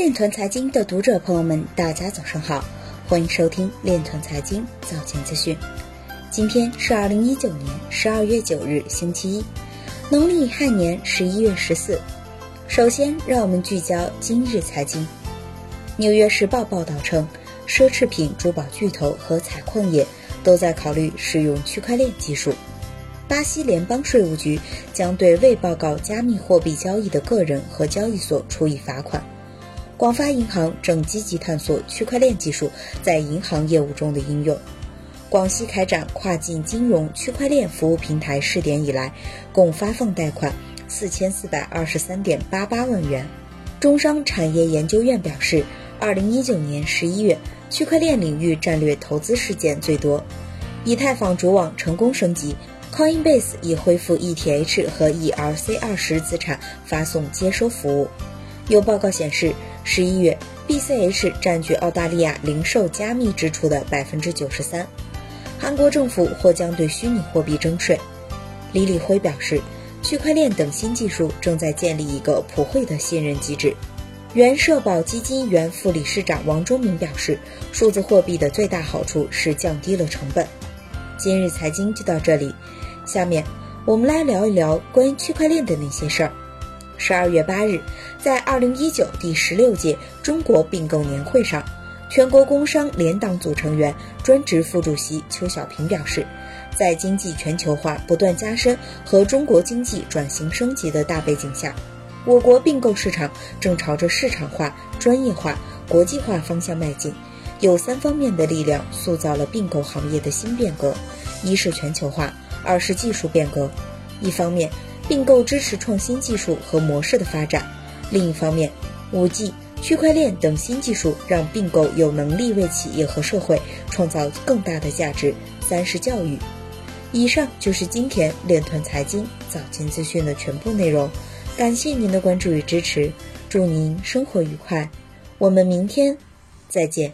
链团财经的读者朋友们，大家早上好，欢迎收听链团财经早间资讯。今天是二零一九年十二月九日，星期一，农历亥年十一月十四。首先，让我们聚焦今日财经。纽约时报报道称，奢侈品、珠宝巨头和采矿业都在考虑使用区块链技术。巴西联邦税务局将对未报告加密货币交易的个人和交易所处以罚款。广发银行正积极探索区块链技术在银行业务中的应用。广西开展跨境金融区块链服务平台试点以来，共发放贷款四千四百二十三点八八万元。中商产业研究院表示，二零一九年十一月，区块链领域战略投资事件最多。以太坊主网成功升级。Coinbase 已恢复 ETH 和 ERC20 资产发送接收服务。有报告显示，十一月 BCH 占据澳大利亚零售加密支出的百分之九十三。韩国政府或将对虚拟货币征税。李李辉表示，区块链等新技术正在建立一个普惠的信任机制。原社保基金原副理事长王忠明表示，数字货币的最大好处是降低了成本。今日财经就到这里。下面我们来聊一聊关于区块链的那些事儿。十二月八日，在二零一九第十六届中国并购年会上，全国工商联党组成员、专职副主席邱小平表示，在经济全球化不断加深和中国经济转型升级的大背景下，我国并购市场正朝着市场化、专业化、国际化方向迈进。有三方面的力量塑造了并购行业的新变革：一是全球化。二是技术变革，一方面并购支持创新技术和模式的发展，另一方面，五 G、区块链等新技术让并购有能力为企业和社会创造更大的价值。三是教育。以上就是今天链团财经早间资讯的全部内容，感谢您的关注与支持，祝您生活愉快，我们明天再见。